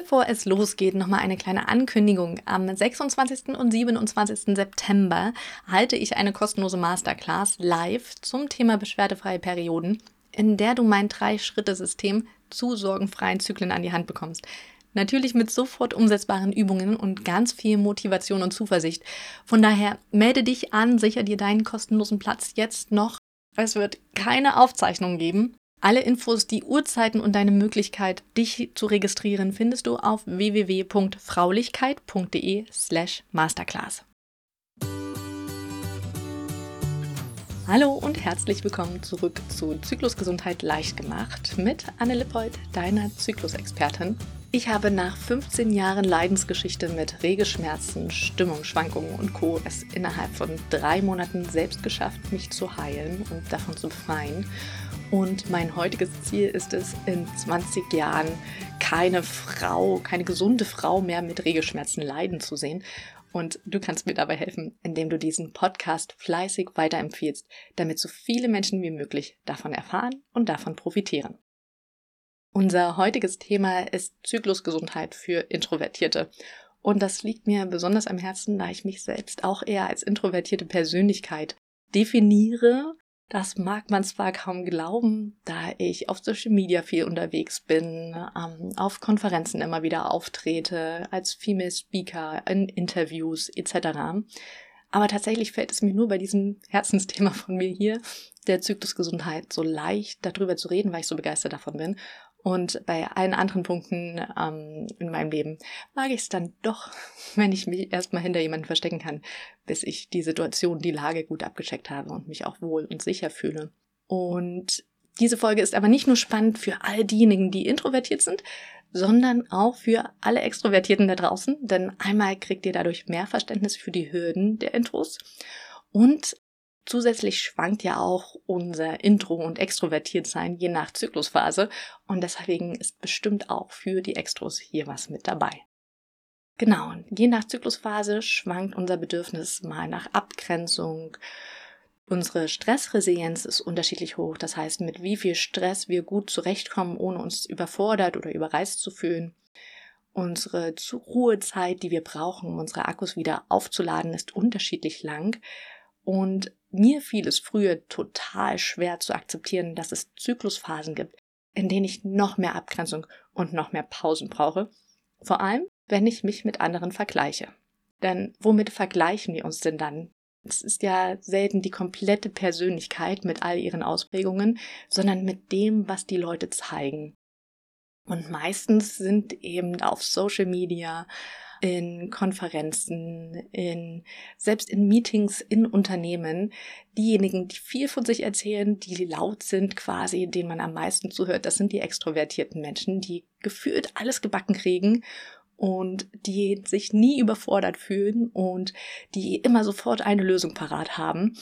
Bevor es losgeht, nochmal eine kleine Ankündigung. Am 26. und 27. September halte ich eine kostenlose Masterclass live zum Thema beschwerdefreie Perioden, in der du mein Drei-Schritte-System zu sorgenfreien Zyklen an die Hand bekommst. Natürlich mit sofort umsetzbaren Übungen und ganz viel Motivation und Zuversicht. Von daher melde dich an, sicher dir deinen kostenlosen Platz jetzt noch. Es wird keine Aufzeichnung geben. Alle Infos, die Uhrzeiten und deine Möglichkeit, dich zu registrieren, findest du auf www.fraulichkeit.de slash masterclass. Hallo und herzlich willkommen zurück zu Zyklusgesundheit leicht gemacht mit Anne Lippold, deiner Zyklusexpertin. Ich habe nach 15 Jahren Leidensgeschichte mit Regelschmerzen, Stimmungsschwankungen und Co. es innerhalb von drei Monaten selbst geschafft, mich zu heilen und davon zu befreien und mein heutiges Ziel ist es, in 20 Jahren keine Frau, keine gesunde Frau mehr mit Regelschmerzen leiden zu sehen. Und du kannst mir dabei helfen, indem du diesen Podcast fleißig weiterempfiehlst, damit so viele Menschen wie möglich davon erfahren und davon profitieren. Unser heutiges Thema ist Zyklusgesundheit für Introvertierte. Und das liegt mir besonders am Herzen, da ich mich selbst auch eher als introvertierte Persönlichkeit definiere das mag man zwar kaum glauben, da ich auf Social Media viel unterwegs bin, ähm, auf Konferenzen immer wieder auftrete, als Female Speaker, in Interviews etc. Aber tatsächlich fällt es mir nur bei diesem Herzensthema von mir hier, der Zyklusgesundheit, so leicht darüber zu reden, weil ich so begeistert davon bin. Und bei allen anderen Punkten ähm, in meinem Leben mag ich es dann doch, wenn ich mich erstmal hinter jemanden verstecken kann, bis ich die Situation, die Lage gut abgecheckt habe und mich auch wohl und sicher fühle. Und diese Folge ist aber nicht nur spannend für all diejenigen, die introvertiert sind, sondern auch für alle Extrovertierten da draußen, denn einmal kriegt ihr dadurch mehr Verständnis für die Hürden der Intros und Zusätzlich schwankt ja auch unser Intro- und Extrovertiertsein je nach Zyklusphase und deswegen ist bestimmt auch für die Extros hier was mit dabei. Genau, je nach Zyklusphase schwankt unser Bedürfnis mal nach Abgrenzung. Unsere Stressresilienz ist unterschiedlich hoch, das heißt, mit wie viel Stress wir gut zurechtkommen, ohne uns überfordert oder überreizt zu fühlen. Unsere Ruhezeit, die wir brauchen, um unsere Akkus wieder aufzuladen, ist unterschiedlich lang. Und mir fiel es früher total schwer zu akzeptieren, dass es Zyklusphasen gibt, in denen ich noch mehr Abgrenzung und noch mehr Pausen brauche. Vor allem, wenn ich mich mit anderen vergleiche. Denn womit vergleichen wir uns denn dann? Es ist ja selten die komplette Persönlichkeit mit all ihren Ausprägungen, sondern mit dem, was die Leute zeigen. Und meistens sind eben auf Social Media in Konferenzen, in, selbst in Meetings in Unternehmen, diejenigen, die viel von sich erzählen, die laut sind quasi, denen man am meisten zuhört, das sind die extrovertierten Menschen, die gefühlt alles gebacken kriegen und die sich nie überfordert fühlen und die immer sofort eine Lösung parat haben.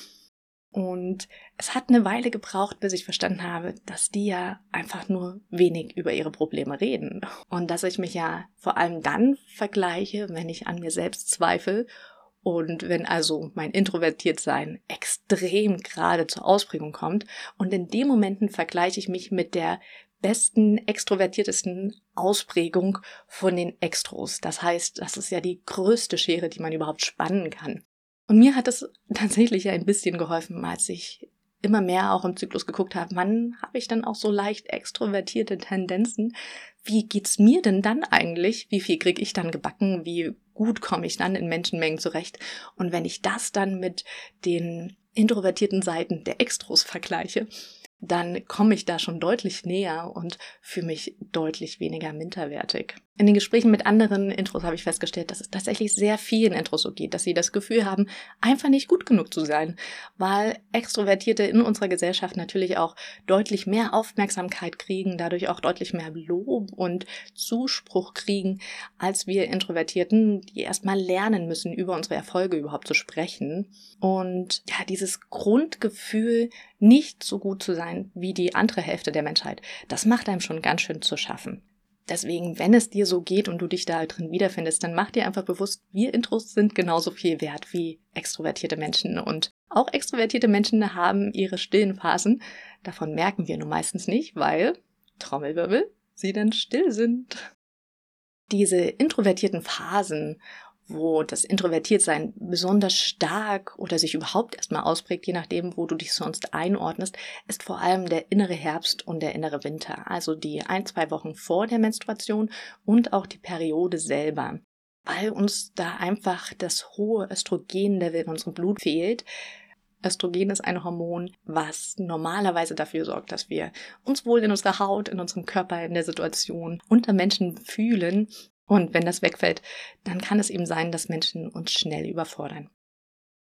Und es hat eine Weile gebraucht, bis ich verstanden habe, dass die ja einfach nur wenig über ihre Probleme reden. Und dass ich mich ja vor allem dann vergleiche, wenn ich an mir selbst zweifle und wenn also mein Introvertiertsein extrem gerade zur Ausprägung kommt. Und in den Momenten vergleiche ich mich mit der besten, extrovertiertesten Ausprägung von den Extros. Das heißt, das ist ja die größte Schere, die man überhaupt spannen kann. Und mir hat es tatsächlich ein bisschen geholfen, als ich immer mehr auch im Zyklus geguckt habe, wann habe ich dann auch so leicht extrovertierte Tendenzen? Wie geht's mir denn dann eigentlich? Wie viel krieg ich dann gebacken? Wie gut komme ich dann in Menschenmengen zurecht? Und wenn ich das dann mit den introvertierten Seiten der Extros vergleiche, dann komme ich da schon deutlich näher und fühle mich deutlich weniger minderwertig. In den Gesprächen mit anderen Intros habe ich festgestellt, dass es tatsächlich sehr vielen Intros so geht, dass sie das Gefühl haben, einfach nicht gut genug zu sein, weil Extrovertierte in unserer Gesellschaft natürlich auch deutlich mehr Aufmerksamkeit kriegen, dadurch auch deutlich mehr Lob und Zuspruch kriegen, als wir Introvertierten, die erstmal lernen müssen, über unsere Erfolge überhaupt zu sprechen. Und ja, dieses Grundgefühl, nicht so gut zu sein wie die andere Hälfte der Menschheit, das macht einem schon ganz schön zu schaffen. Deswegen, wenn es dir so geht und du dich da drin wiederfindest, dann mach dir einfach bewusst, wir Intros sind genauso viel wert wie extrovertierte Menschen. Und auch extrovertierte Menschen haben ihre stillen Phasen. Davon merken wir nur meistens nicht, weil, Trommelwirbel, sie dann still sind. Diese introvertierten Phasen, wo das Introvertiertsein besonders stark oder sich überhaupt erstmal ausprägt, je nachdem, wo du dich sonst einordnest, ist vor allem der innere Herbst und der innere Winter, also die ein, zwei Wochen vor der Menstruation und auch die Periode selber, weil uns da einfach das hohe Östrogenlevel in unserem Blut fehlt. Östrogen ist ein Hormon, was normalerweise dafür sorgt, dass wir uns wohl in unserer Haut, in unserem Körper, in der Situation unter Menschen fühlen und wenn das wegfällt, dann kann es eben sein, dass Menschen uns schnell überfordern.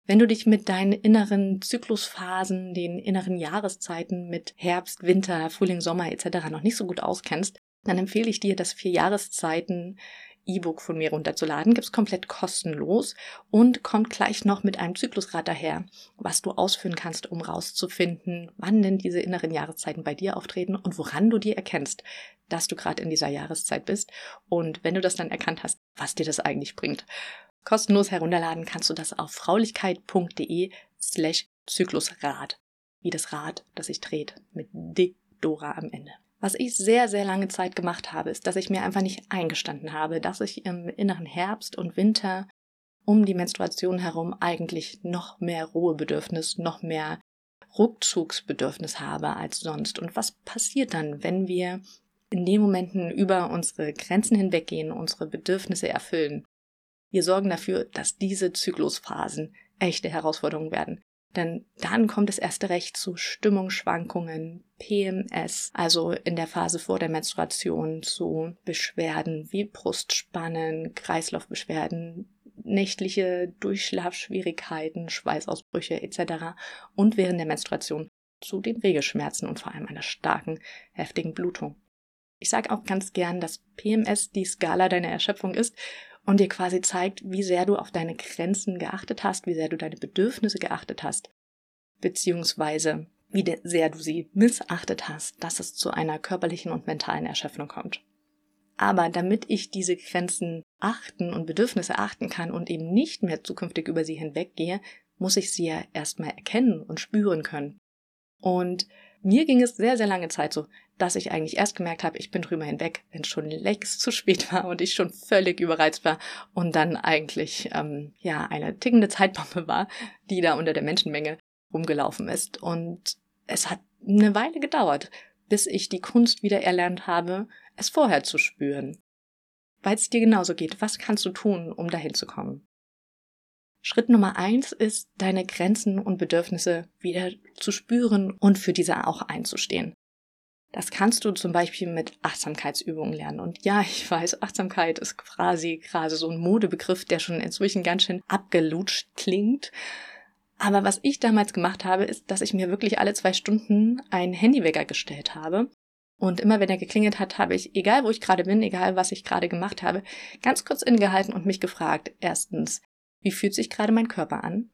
Wenn du dich mit deinen inneren Zyklusphasen, den inneren Jahreszeiten mit Herbst, Winter, Frühling, Sommer etc. noch nicht so gut auskennst, dann empfehle ich dir, das vier Jahreszeiten E-Book von mir runterzuladen. Gibt's komplett kostenlos und kommt gleich noch mit einem Zyklusrad daher, was du ausführen kannst, um rauszufinden, wann denn diese inneren Jahreszeiten bei dir auftreten und woran du dir erkennst, dass du gerade in dieser Jahreszeit bist und wenn du das dann erkannt hast, was dir das eigentlich bringt. Kostenlos herunterladen kannst du das auf fraulichkeit.de slash Zyklusrad. Wie das Rad, das sich dreht, mit D Dora am Ende. Was ich sehr, sehr lange Zeit gemacht habe, ist, dass ich mir einfach nicht eingestanden habe, dass ich im inneren Herbst und Winter um die Menstruation herum eigentlich noch mehr Ruhebedürfnis, noch mehr Rückzugsbedürfnis habe als sonst. Und was passiert dann, wenn wir in den Momenten über unsere Grenzen hinweggehen, unsere Bedürfnisse erfüllen? Wir sorgen dafür, dass diese Zyklusphasen echte Herausforderungen werden. Denn dann kommt es erst recht zu Stimmungsschwankungen, PMS, also in der Phase vor der Menstruation zu Beschwerden wie Brustspannen, Kreislaufbeschwerden, nächtliche Durchschlafschwierigkeiten, Schweißausbrüche etc. und während der Menstruation zu den Regelschmerzen und vor allem einer starken, heftigen Blutung. Ich sage auch ganz gern, dass PMS die Skala deiner Erschöpfung ist und dir quasi zeigt, wie sehr du auf deine Grenzen geachtet hast, wie sehr du deine Bedürfnisse geachtet hast, beziehungsweise wie sehr du sie missachtet hast, dass es zu einer körperlichen und mentalen Erschöpfung kommt. Aber damit ich diese Grenzen achten und Bedürfnisse achten kann und eben nicht mehr zukünftig über sie hinweggehe, muss ich sie ja erstmal erkennen und spüren können. Und mir ging es sehr, sehr lange Zeit so, dass ich eigentlich erst gemerkt habe, ich bin drüber hinweg, wenn es schon längst zu spät war und ich schon völlig überreizt war und dann eigentlich ähm, ja eine tickende Zeitbombe war, die da unter der Menschenmenge rumgelaufen ist. Und es hat eine Weile gedauert, bis ich die Kunst wieder erlernt habe, es vorher zu spüren. Weil es dir genauso geht, was kannst du tun, um dahin zu kommen? Schritt Nummer eins ist, deine Grenzen und Bedürfnisse wieder zu spüren und für diese auch einzustehen. Das kannst du zum Beispiel mit Achtsamkeitsübungen lernen. Und ja, ich weiß, Achtsamkeit ist quasi gerade so ein Modebegriff, der schon inzwischen ganz schön abgelutscht klingt. Aber was ich damals gemacht habe, ist, dass ich mir wirklich alle zwei Stunden einen Handywecker gestellt habe. Und immer wenn er geklingelt hat, habe ich, egal wo ich gerade bin, egal was ich gerade gemacht habe, ganz kurz innegehalten und mich gefragt, erstens, wie fühlt sich gerade mein Körper an?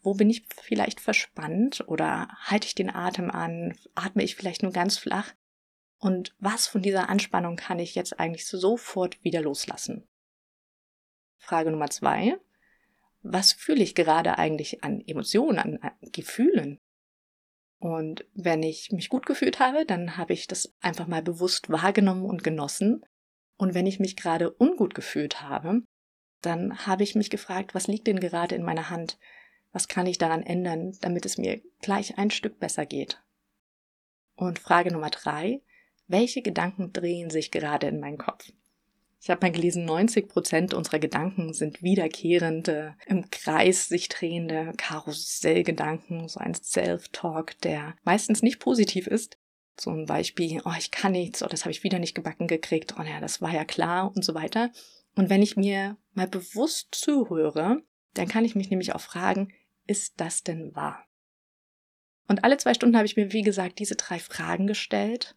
Wo bin ich vielleicht verspannt oder halte ich den Atem an? Atme ich vielleicht nur ganz flach? Und was von dieser Anspannung kann ich jetzt eigentlich sofort wieder loslassen? Frage Nummer zwei. Was fühle ich gerade eigentlich an Emotionen, an Gefühlen? Und wenn ich mich gut gefühlt habe, dann habe ich das einfach mal bewusst wahrgenommen und genossen. Und wenn ich mich gerade ungut gefühlt habe, dann habe ich mich gefragt, was liegt denn gerade in meiner Hand? Was kann ich daran ändern, damit es mir gleich ein Stück besser geht? Und Frage Nummer drei, welche Gedanken drehen sich gerade in meinem Kopf? Ich habe mal gelesen, 90 Prozent unserer Gedanken sind wiederkehrende, im Kreis sich drehende Karussellgedanken, so ein Self-Talk, der meistens nicht positiv ist. Zum Beispiel, oh, ich kann nichts, oh, das habe ich wieder nicht gebacken gekriegt, oh ja, das war ja klar und so weiter. Und wenn ich mir mal bewusst zuhöre, dann kann ich mich nämlich auch fragen, ist das denn wahr? Und alle zwei Stunden habe ich mir, wie gesagt, diese drei Fragen gestellt,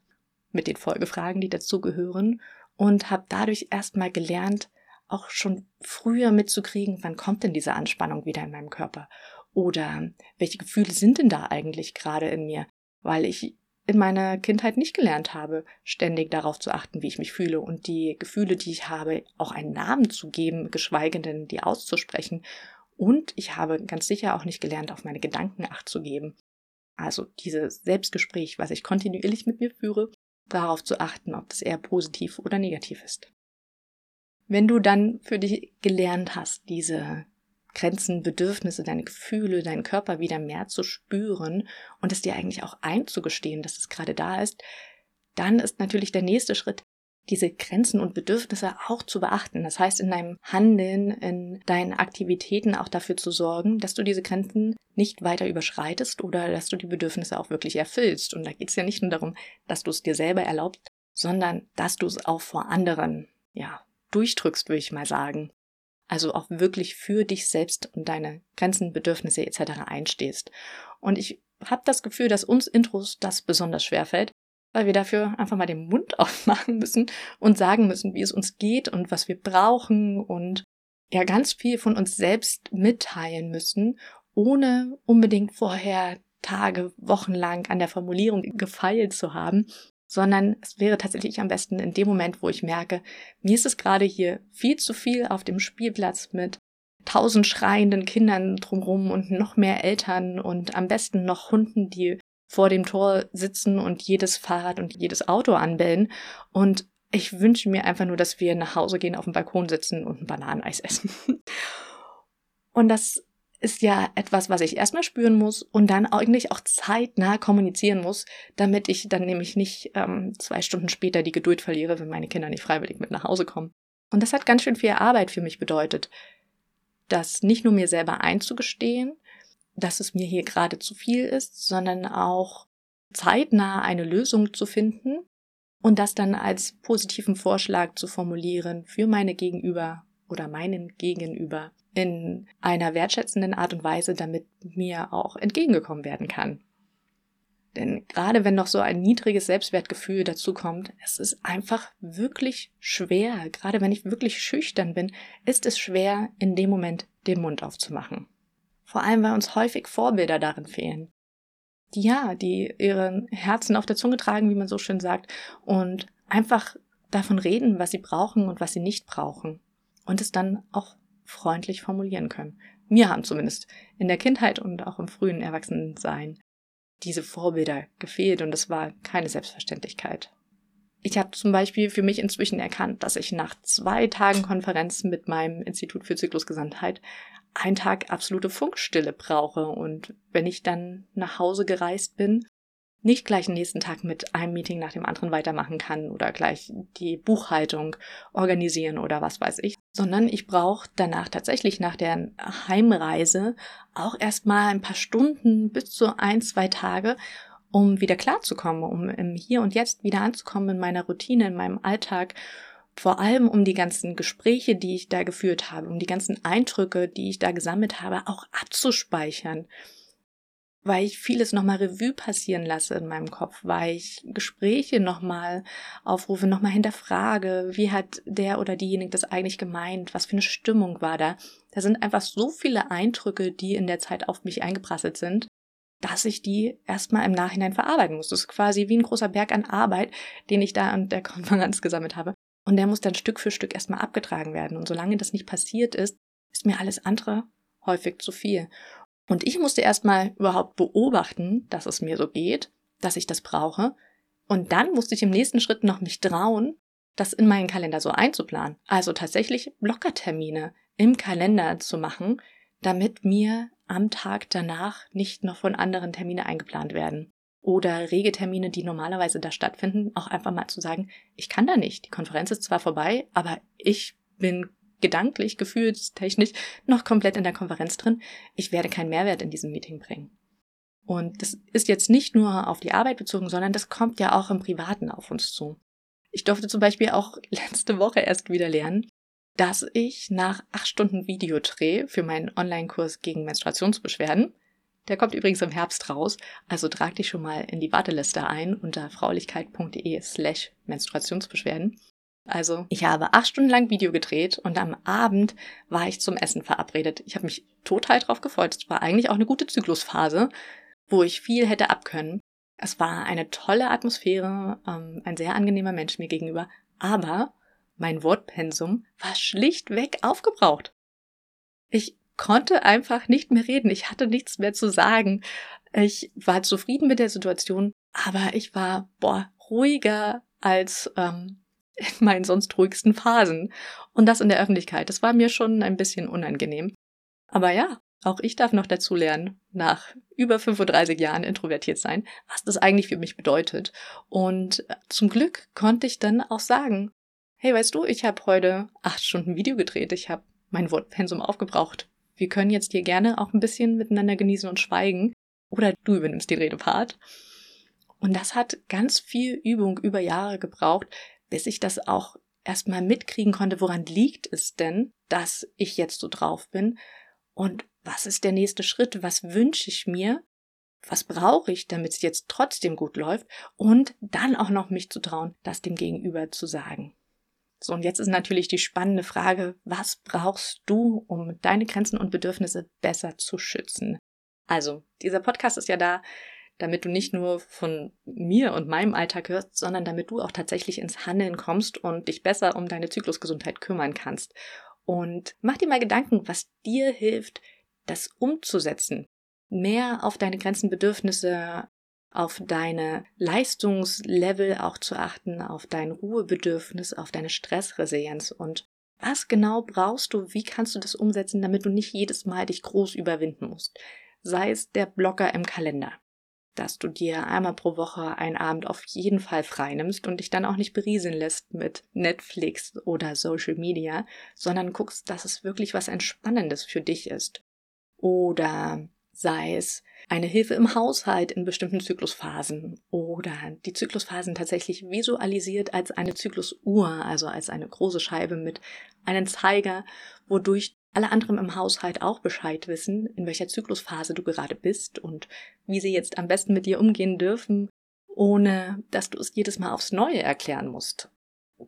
mit den Folgefragen, die dazugehören, und habe dadurch erstmal gelernt, auch schon früher mitzukriegen, wann kommt denn diese Anspannung wieder in meinem Körper? Oder welche Gefühle sind denn da eigentlich gerade in mir? Weil ich in meiner Kindheit nicht gelernt habe, ständig darauf zu achten, wie ich mich fühle und die Gefühle, die ich habe, auch einen Namen zu geben, geschweige denn die auszusprechen. Und ich habe ganz sicher auch nicht gelernt, auf meine Gedanken acht zu geben. Also dieses Selbstgespräch, was ich kontinuierlich mit mir führe, darauf zu achten, ob das eher positiv oder negativ ist. Wenn du dann für dich gelernt hast, diese Grenzen, Bedürfnisse, deine Gefühle, deinen Körper wieder mehr zu spüren und es dir eigentlich auch einzugestehen, dass es gerade da ist, dann ist natürlich der nächste Schritt, diese Grenzen und Bedürfnisse auch zu beachten. Das heißt, in deinem Handeln, in deinen Aktivitäten auch dafür zu sorgen, dass du diese Grenzen nicht weiter überschreitest oder dass du die Bedürfnisse auch wirklich erfüllst. Und da geht es ja nicht nur darum, dass du es dir selber erlaubst, sondern dass du es auch vor anderen, ja, durchdrückst, würde ich mal sagen. Also auch wirklich für dich selbst und deine Grenzen, Bedürfnisse etc. einstehst. Und ich habe das Gefühl, dass uns Intros das besonders schwer fällt, weil wir dafür einfach mal den Mund aufmachen müssen und sagen müssen, wie es uns geht und was wir brauchen und ja ganz viel von uns selbst mitteilen müssen, ohne unbedingt vorher Tage, Wochen lang an der Formulierung gefeilt zu haben, sondern es wäre tatsächlich am besten in dem Moment, wo ich merke, mir ist es gerade hier viel zu viel auf dem Spielplatz mit tausend schreienden Kindern drumherum und noch mehr Eltern und am besten noch Hunden, die vor dem Tor sitzen und jedes Fahrrad und jedes Auto anbellen. Und ich wünsche mir einfach nur, dass wir nach Hause gehen, auf dem Balkon sitzen und ein Bananeneis essen. Und das ist ja etwas, was ich erstmal spüren muss und dann eigentlich auch zeitnah kommunizieren muss, damit ich dann nämlich nicht ähm, zwei Stunden später die Geduld verliere, wenn meine Kinder nicht freiwillig mit nach Hause kommen. Und das hat ganz schön viel Arbeit für mich bedeutet, das nicht nur mir selber einzugestehen, dass es mir hier gerade zu viel ist, sondern auch zeitnah eine Lösung zu finden und das dann als positiven Vorschlag zu formulieren für meine Gegenüber oder meinen Gegenüber in einer wertschätzenden Art und Weise, damit mir auch entgegengekommen werden kann. Denn gerade wenn noch so ein niedriges Selbstwertgefühl dazu kommt, es ist einfach wirklich schwer, gerade wenn ich wirklich schüchtern bin, ist es schwer, in dem Moment den Mund aufzumachen. Vor allem, weil uns häufig Vorbilder darin fehlen. Die ja, die ihren Herzen auf der Zunge tragen, wie man so schön sagt, und einfach davon reden, was sie brauchen und was sie nicht brauchen. Und es dann auch freundlich formulieren können. Mir haben zumindest in der Kindheit und auch im frühen Erwachsenensein diese Vorbilder gefehlt und es war keine Selbstverständlichkeit. Ich habe zum Beispiel für mich inzwischen erkannt, dass ich nach zwei Tagen Konferenzen mit meinem Institut für Zyklusgesundheit einen Tag absolute Funkstille brauche. Und wenn ich dann nach Hause gereist bin, nicht gleich den nächsten Tag mit einem Meeting nach dem anderen weitermachen kann oder gleich die Buchhaltung organisieren oder was weiß ich, sondern ich brauche danach tatsächlich nach der Heimreise auch erstmal ein paar Stunden bis zu ein, zwei Tage, um wieder klarzukommen, um im Hier und Jetzt wieder anzukommen in meiner Routine, in meinem Alltag vor allem um die ganzen Gespräche, die ich da geführt habe, um die ganzen Eindrücke, die ich da gesammelt habe, auch abzuspeichern. Weil ich vieles nochmal Revue passieren lasse in meinem Kopf, weil ich Gespräche nochmal aufrufe, nochmal hinterfrage, wie hat der oder diejenige das eigentlich gemeint, was für eine Stimmung war da. Da sind einfach so viele Eindrücke, die in der Zeit auf mich eingeprasselt sind, dass ich die erstmal im Nachhinein verarbeiten muss. Das ist quasi wie ein großer Berg an Arbeit, den ich da an der Konferenz gesammelt habe. Und der muss dann Stück für Stück erstmal abgetragen werden. Und solange das nicht passiert ist, ist mir alles andere häufig zu viel. Und ich musste erstmal überhaupt beobachten, dass es mir so geht, dass ich das brauche. Und dann musste ich im nächsten Schritt noch mich trauen, das in meinen Kalender so einzuplanen. Also tatsächlich Blockertermine im Kalender zu machen, damit mir am Tag danach nicht noch von anderen Termine eingeplant werden oder Regetermine, die normalerweise da stattfinden, auch einfach mal zu sagen, ich kann da nicht. Die Konferenz ist zwar vorbei, aber ich bin gedanklich, gefühlstechnisch noch komplett in der Konferenz drin. Ich werde keinen Mehrwert in diesem Meeting bringen. Und das ist jetzt nicht nur auf die Arbeit bezogen, sondern das kommt ja auch im Privaten auf uns zu. Ich durfte zum Beispiel auch letzte Woche erst wieder lernen, dass ich nach acht Stunden Videodreh für meinen Online-Kurs gegen Menstruationsbeschwerden der kommt übrigens im Herbst raus, also trag dich schon mal in die Warteliste ein unter fraulichkeit.de slash Menstruationsbeschwerden. Also, ich habe acht Stunden lang Video gedreht und am Abend war ich zum Essen verabredet. Ich habe mich total drauf gefreut. Es war eigentlich auch eine gute Zyklusphase, wo ich viel hätte abkönnen. Es war eine tolle Atmosphäre, ähm, ein sehr angenehmer Mensch mir gegenüber, aber mein Wortpensum war schlichtweg aufgebraucht. Ich konnte einfach nicht mehr reden. Ich hatte nichts mehr zu sagen. Ich war zufrieden mit der Situation, aber ich war, boah, ruhiger als ähm, in meinen sonst ruhigsten Phasen. Und das in der Öffentlichkeit. Das war mir schon ein bisschen unangenehm. Aber ja, auch ich darf noch dazu lernen, nach über 35 Jahren introvertiert sein, was das eigentlich für mich bedeutet. Und zum Glück konnte ich dann auch sagen, hey, weißt du, ich habe heute acht Stunden Video gedreht, ich habe mein Wortpensum aufgebraucht. Wir können jetzt hier gerne auch ein bisschen miteinander genießen und schweigen. Oder du übernimmst den Redepart. Und das hat ganz viel Übung über Jahre gebraucht, bis ich das auch erstmal mitkriegen konnte, woran liegt es denn, dass ich jetzt so drauf bin und was ist der nächste Schritt, was wünsche ich mir, was brauche ich, damit es jetzt trotzdem gut läuft und dann auch noch mich zu trauen, das dem Gegenüber zu sagen. So, und jetzt ist natürlich die spannende Frage, was brauchst du, um deine Grenzen und Bedürfnisse besser zu schützen? Also, dieser Podcast ist ja da, damit du nicht nur von mir und meinem Alltag hörst, sondern damit du auch tatsächlich ins Handeln kommst und dich besser um deine Zyklusgesundheit kümmern kannst. Und mach dir mal Gedanken, was dir hilft, das umzusetzen. Mehr auf deine Grenzen, Bedürfnisse, auf deine Leistungslevel auch zu achten, auf dein Ruhebedürfnis, auf deine Stressresilienz und was genau brauchst du, wie kannst du das umsetzen, damit du nicht jedes Mal dich groß überwinden musst. Sei es der Blocker im Kalender, dass du dir einmal pro Woche einen Abend auf jeden Fall freinimmst und dich dann auch nicht berieseln lässt mit Netflix oder Social Media, sondern guckst, dass es wirklich was Entspannendes für dich ist. Oder sei es eine Hilfe im Haushalt in bestimmten Zyklusphasen oder die Zyklusphasen tatsächlich visualisiert als eine Zyklusuhr, also als eine große Scheibe mit einem Zeiger, wodurch alle anderen im Haushalt auch Bescheid wissen, in welcher Zyklusphase du gerade bist und wie sie jetzt am besten mit dir umgehen dürfen, ohne dass du es jedes Mal aufs Neue erklären musst.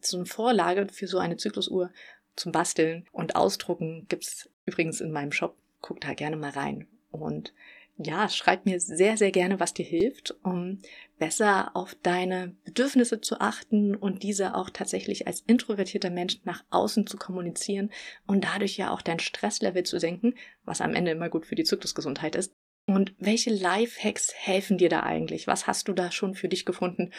So eine Vorlage für so eine Zyklusuhr zum Basteln und Ausdrucken gibt's übrigens in meinem Shop. Guck da gerne mal rein. Und ja, schreib mir sehr, sehr gerne, was dir hilft, um besser auf deine Bedürfnisse zu achten und diese auch tatsächlich als introvertierter Mensch nach außen zu kommunizieren und dadurch ja auch dein Stresslevel zu senken, was am Ende immer gut für die Zyklusgesundheit ist. Und welche Lifehacks helfen dir da eigentlich? Was hast du da schon für dich gefunden?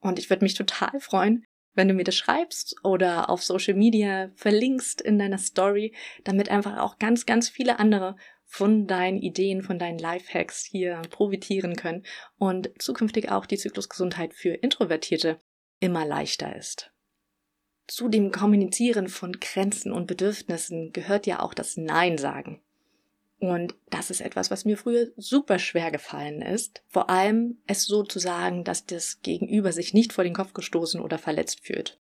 Und ich würde mich total freuen, wenn du mir das schreibst oder auf Social Media verlinkst in deiner Story, damit einfach auch ganz, ganz viele andere von deinen Ideen, von deinen Lifehacks hier profitieren können und zukünftig auch die Zyklusgesundheit für Introvertierte immer leichter ist. Zu dem Kommunizieren von Grenzen und Bedürfnissen gehört ja auch das Nein sagen. Und das ist etwas, was mir früher super schwer gefallen ist. Vor allem es so zu sagen, dass das Gegenüber sich nicht vor den Kopf gestoßen oder verletzt fühlt.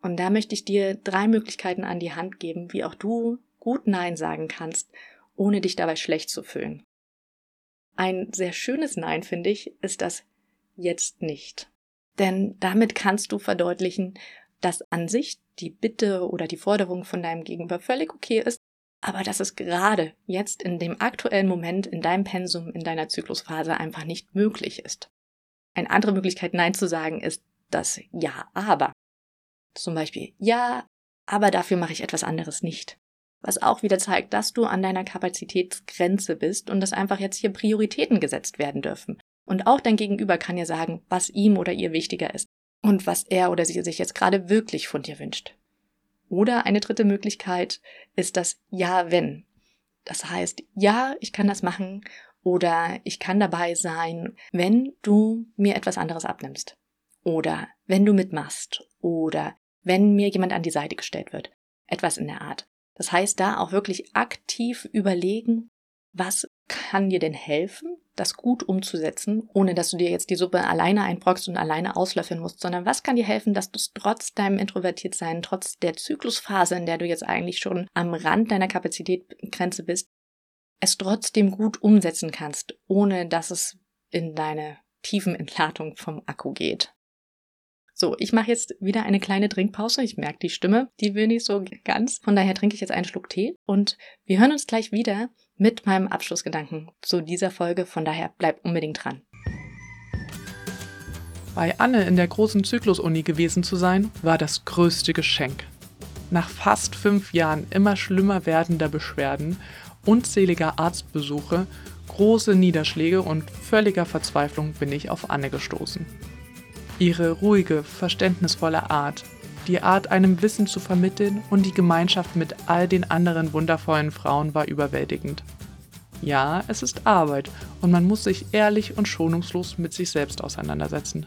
Und da möchte ich dir drei Möglichkeiten an die Hand geben, wie auch du gut Nein sagen kannst ohne dich dabei schlecht zu fühlen. Ein sehr schönes Nein, finde ich, ist das jetzt nicht. Denn damit kannst du verdeutlichen, dass an sich die Bitte oder die Forderung von deinem Gegenüber völlig okay ist, aber dass es gerade jetzt in dem aktuellen Moment in deinem Pensum, in deiner Zyklusphase einfach nicht möglich ist. Eine andere Möglichkeit, Nein zu sagen, ist das Ja, aber. Zum Beispiel, ja, aber dafür mache ich etwas anderes nicht was auch wieder zeigt, dass du an deiner Kapazitätsgrenze bist und dass einfach jetzt hier Prioritäten gesetzt werden dürfen. Und auch dein Gegenüber kann dir sagen, was ihm oder ihr wichtiger ist und was er oder sie sich jetzt gerade wirklich von dir wünscht. Oder eine dritte Möglichkeit ist das Ja, wenn. Das heißt, ja, ich kann das machen oder ich kann dabei sein, wenn du mir etwas anderes abnimmst. Oder wenn du mitmachst. Oder wenn mir jemand an die Seite gestellt wird. Etwas in der Art. Das heißt, da auch wirklich aktiv überlegen, was kann dir denn helfen, das gut umzusetzen, ohne dass du dir jetzt die Suppe alleine einbrockst und alleine auslöffeln musst, sondern was kann dir helfen, dass du es trotz deinem Introvertiertsein, trotz der Zyklusphase, in der du jetzt eigentlich schon am Rand deiner Kapazitätsgrenze bist, es trotzdem gut umsetzen kannst, ohne dass es in deine tiefen Entladung vom Akku geht. So, ich mache jetzt wieder eine kleine Trinkpause. Ich merke die Stimme, die will nicht so ganz. Von daher trinke ich jetzt einen Schluck Tee und wir hören uns gleich wieder mit meinem Abschlussgedanken zu dieser Folge. Von daher bleib unbedingt dran. Bei Anne in der großen Zyklusuni gewesen zu sein, war das größte Geschenk. Nach fast fünf Jahren immer schlimmer werdender Beschwerden, unzähliger Arztbesuche, große Niederschläge und völliger Verzweiflung bin ich auf Anne gestoßen. Ihre ruhige, verständnisvolle Art, Die Art, einem Wissen zu vermitteln und die Gemeinschaft mit all den anderen wundervollen Frauen war überwältigend. Ja, es ist Arbeit und man muss sich ehrlich und schonungslos mit sich selbst auseinandersetzen.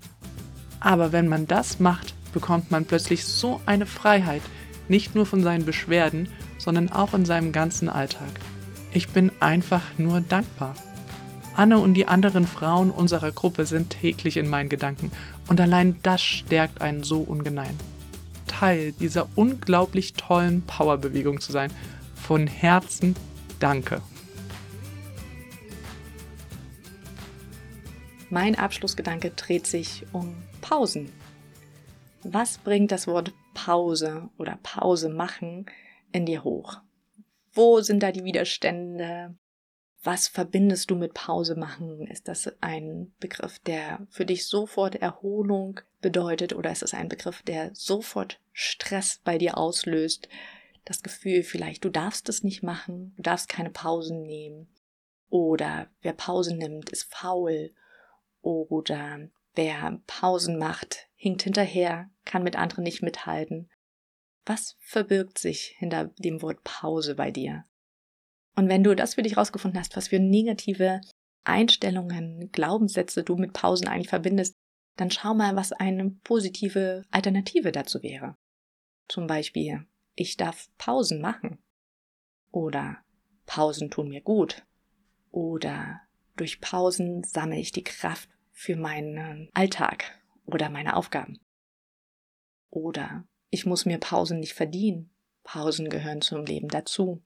Aber wenn man das macht, bekommt man plötzlich so eine Freiheit, nicht nur von seinen Beschwerden, sondern auch in seinem ganzen Alltag. Ich bin einfach nur dankbar. Anne und die anderen Frauen unserer Gruppe sind täglich in meinen Gedanken und allein das stärkt einen so ungemein. Teil dieser unglaublich tollen Powerbewegung zu sein. Von Herzen danke. Mein Abschlussgedanke dreht sich um Pausen. Was bringt das Wort Pause oder Pause machen in dir hoch? Wo sind da die Widerstände? Was verbindest du mit Pause machen? Ist das ein Begriff, der für dich sofort Erholung bedeutet oder ist es ein Begriff, der sofort Stress bei dir auslöst? Das Gefühl vielleicht, du darfst es nicht machen, du darfst keine Pausen nehmen. Oder wer Pausen nimmt, ist faul. Oder wer Pausen macht, hinkt hinterher, kann mit anderen nicht mithalten. Was verbirgt sich hinter dem Wort Pause bei dir? Und wenn du das für dich rausgefunden hast, was für negative Einstellungen, Glaubenssätze du mit Pausen eigentlich verbindest, dann schau mal, was eine positive Alternative dazu wäre. Zum Beispiel, ich darf Pausen machen. Oder Pausen tun mir gut. Oder durch Pausen sammle ich die Kraft für meinen Alltag oder meine Aufgaben. Oder ich muss mir Pausen nicht verdienen. Pausen gehören zum Leben dazu.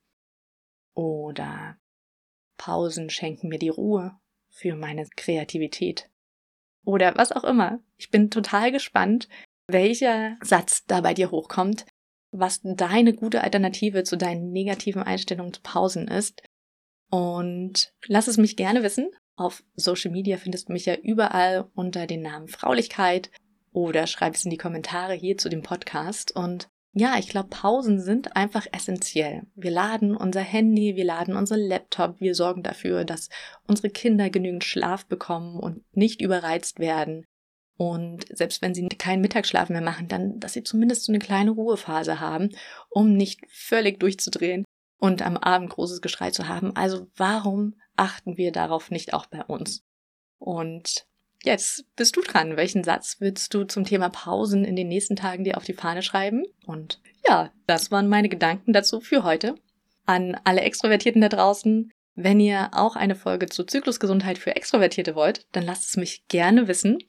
Oder Pausen schenken mir die Ruhe für meine Kreativität. Oder was auch immer. Ich bin total gespannt, welcher Satz da bei dir hochkommt, was deine gute Alternative zu deinen negativen Einstellungen zu Pausen ist. Und lass es mich gerne wissen. Auf Social Media findest du mich ja überall unter den Namen Fraulichkeit oder schreib es in die Kommentare hier zu dem Podcast. Und ja, ich glaube, Pausen sind einfach essentiell. Wir laden unser Handy, wir laden unseren Laptop, wir sorgen dafür, dass unsere Kinder genügend Schlaf bekommen und nicht überreizt werden. Und selbst wenn sie keinen Mittagsschlaf mehr machen, dann, dass sie zumindest so eine kleine Ruhephase haben, um nicht völlig durchzudrehen und am Abend großes Geschrei zu haben. Also warum achten wir darauf nicht auch bei uns? Und Jetzt bist du dran. Welchen Satz willst du zum Thema Pausen in den nächsten Tagen dir auf die Fahne schreiben? Und ja, das waren meine Gedanken dazu für heute. An alle Extrovertierten da draußen, wenn ihr auch eine Folge zur Zyklusgesundheit für Extrovertierte wollt, dann lasst es mich gerne wissen.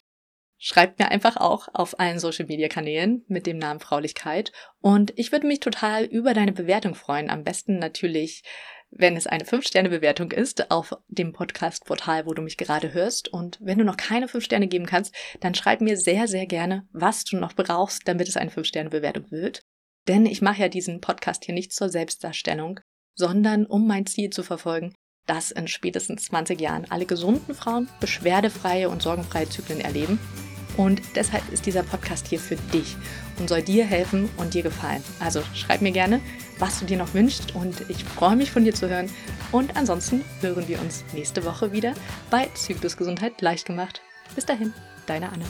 Schreibt mir einfach auch auf allen Social Media Kanälen mit dem Namen Fraulichkeit. Und ich würde mich total über deine Bewertung freuen. Am besten natürlich wenn es eine 5-Sterne-Bewertung ist auf dem Podcast-Portal, wo du mich gerade hörst. Und wenn du noch keine 5 Sterne geben kannst, dann schreib mir sehr, sehr gerne, was du noch brauchst, damit es eine 5-Sterne-Bewertung wird. Denn ich mache ja diesen Podcast hier nicht zur Selbstdarstellung, sondern um mein Ziel zu verfolgen, dass in spätestens 20 Jahren alle gesunden Frauen beschwerdefreie und sorgenfreie Zyklen erleben. Und deshalb ist dieser Podcast hier für dich und soll dir helfen und dir gefallen. Also schreib mir gerne, was du dir noch wünschst und ich freue mich von dir zu hören. Und ansonsten hören wir uns nächste Woche wieder bei Zyklusgesundheit leicht gemacht. Bis dahin, deine Anne.